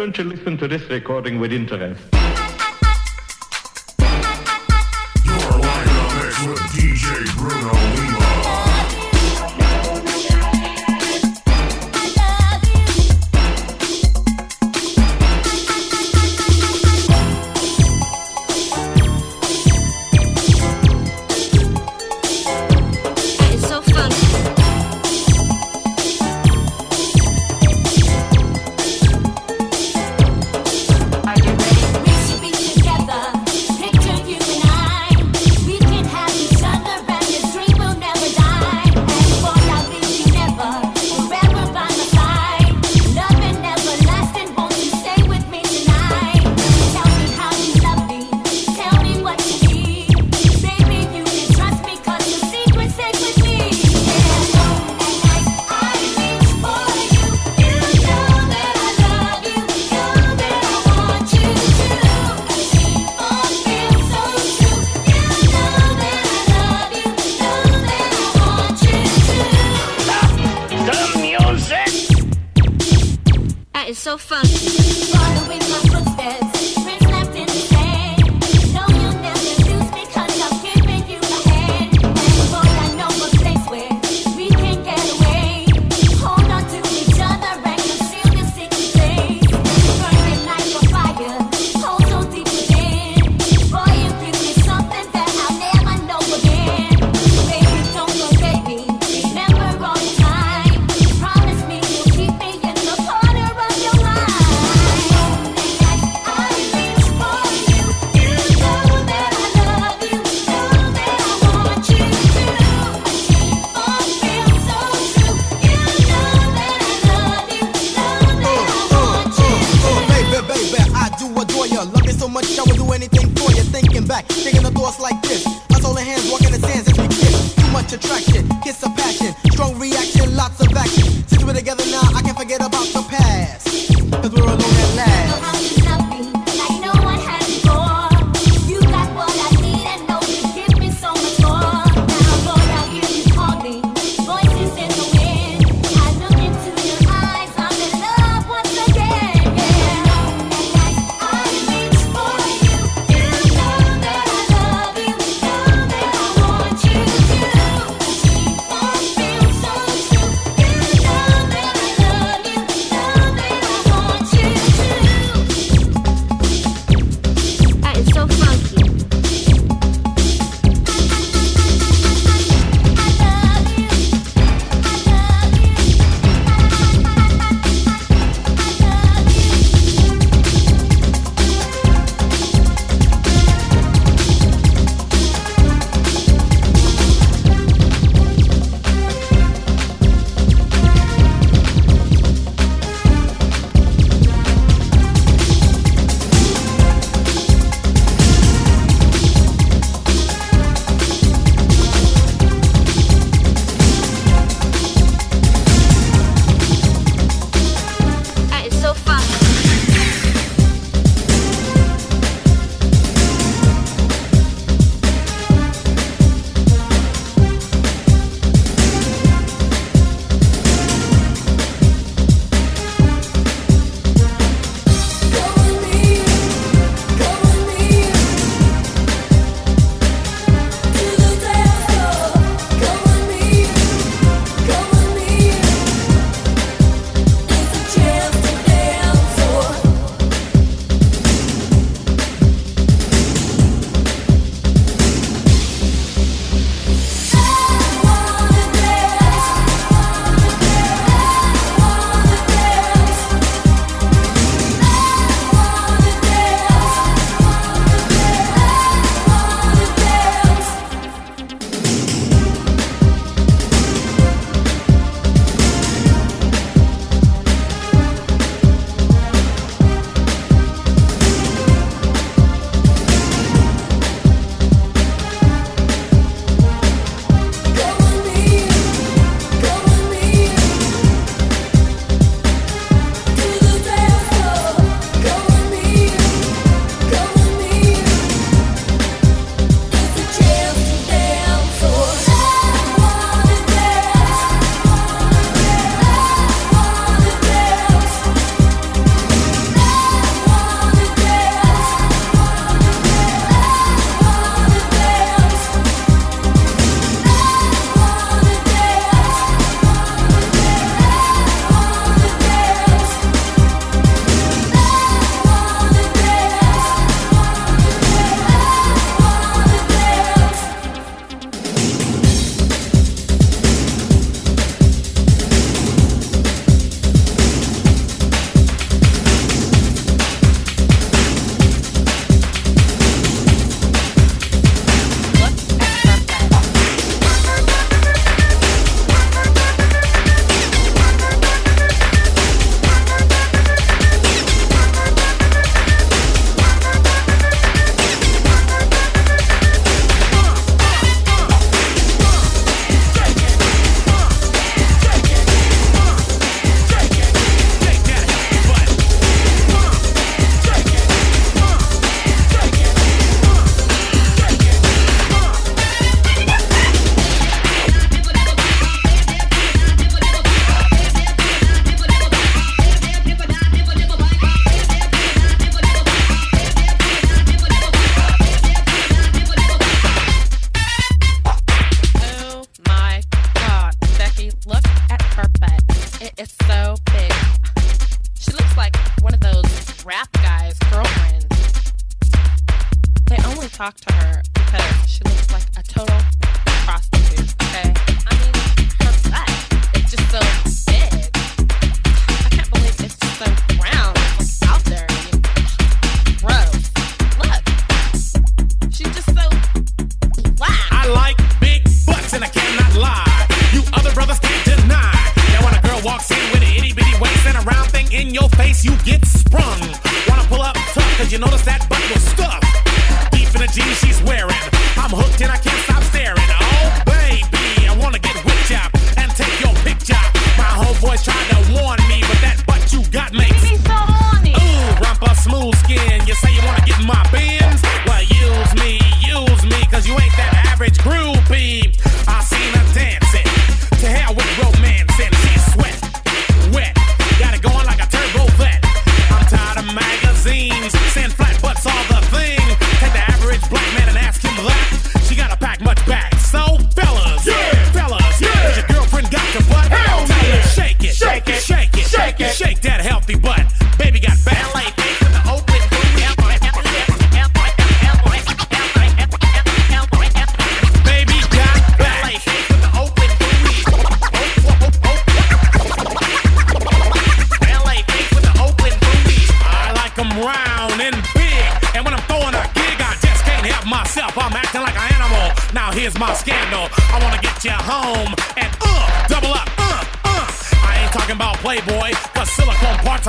don't you listen to this recording with interest?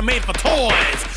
Are made for toys.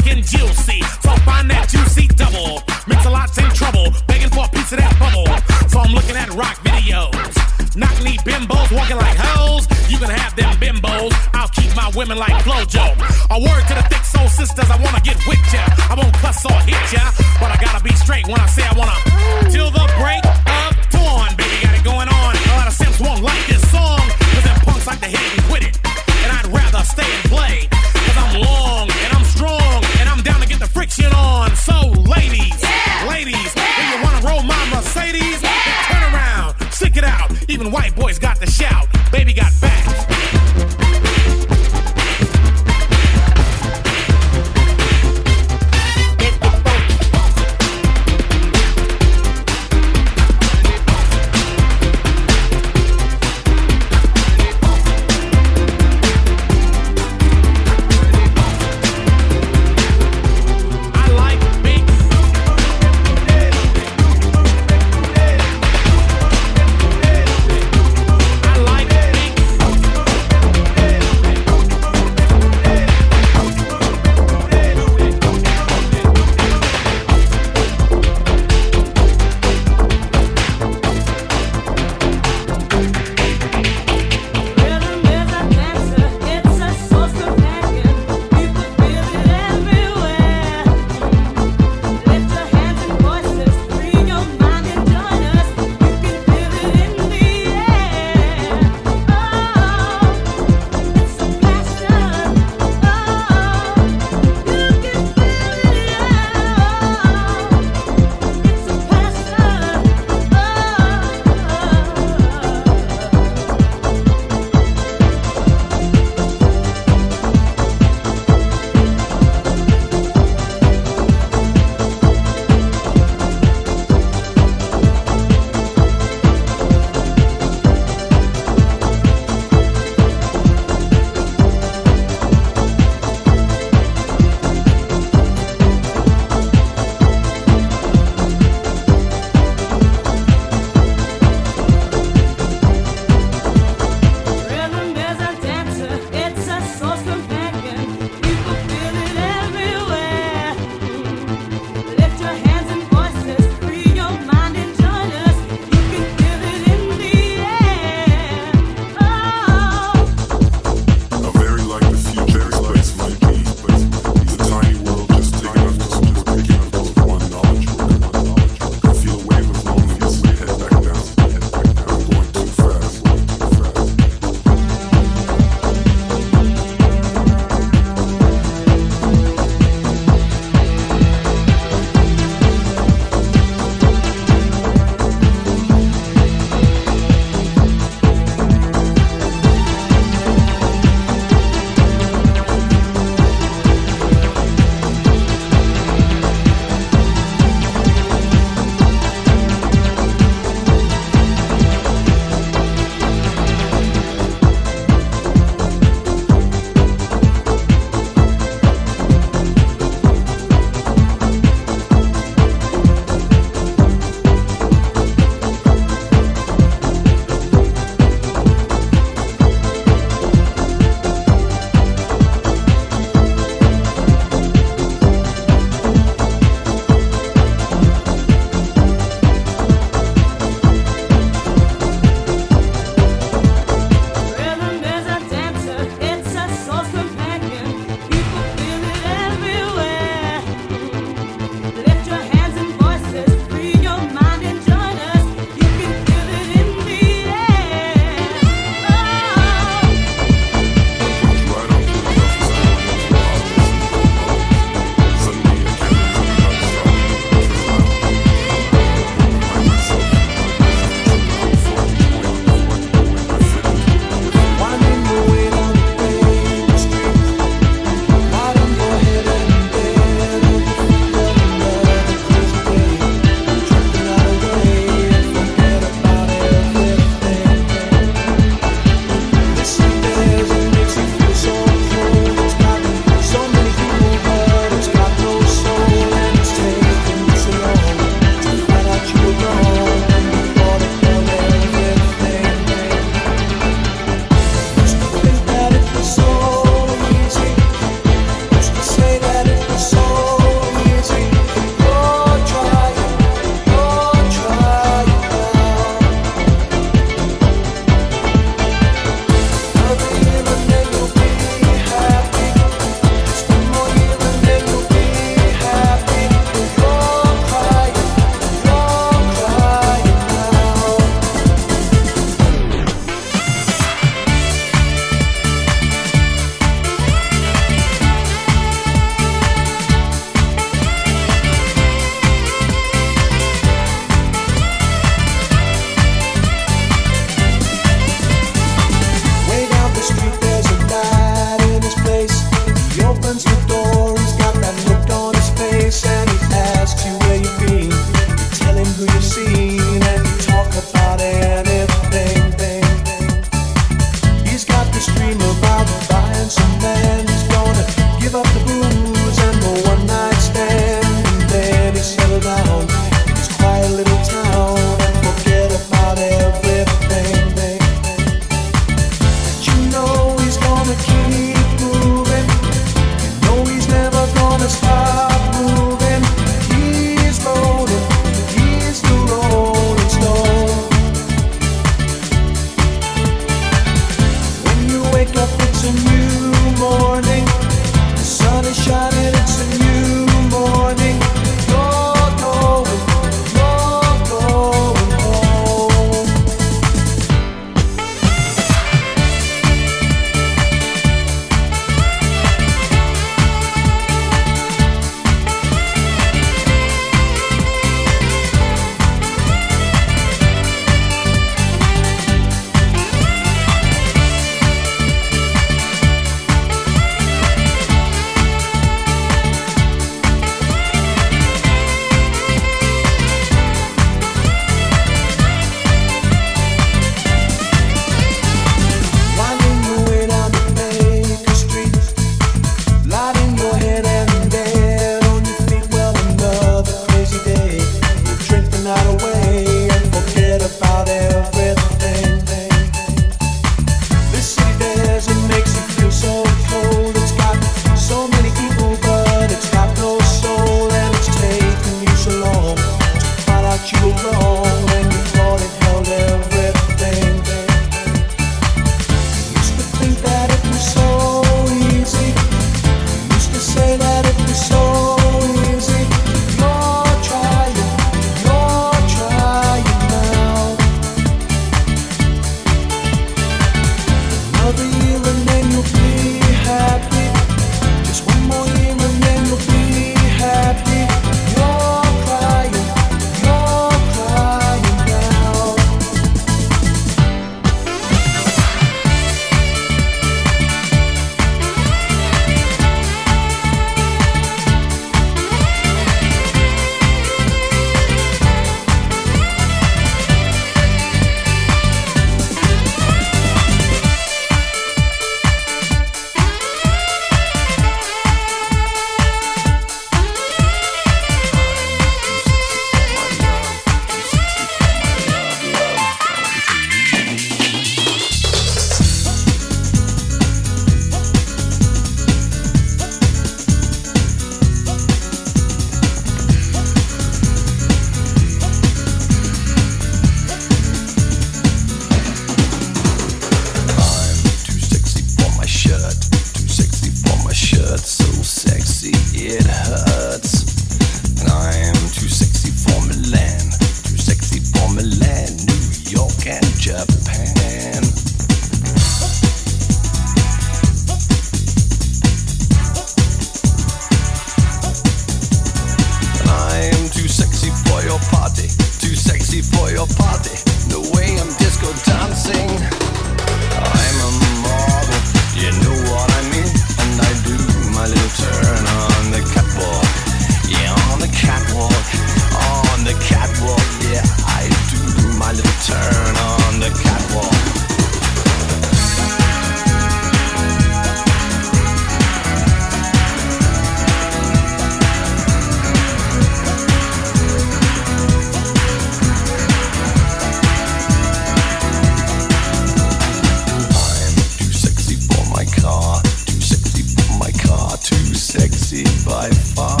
by far.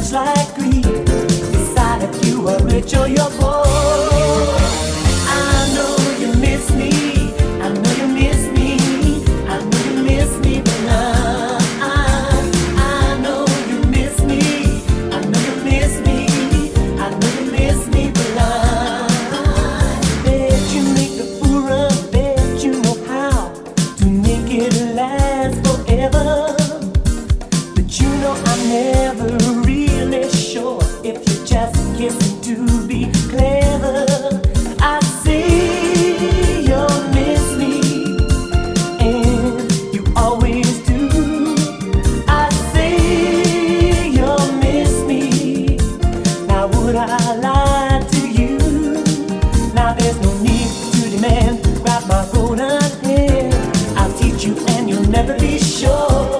looks like greed. Decide if you are rich or you're poor. never be sure.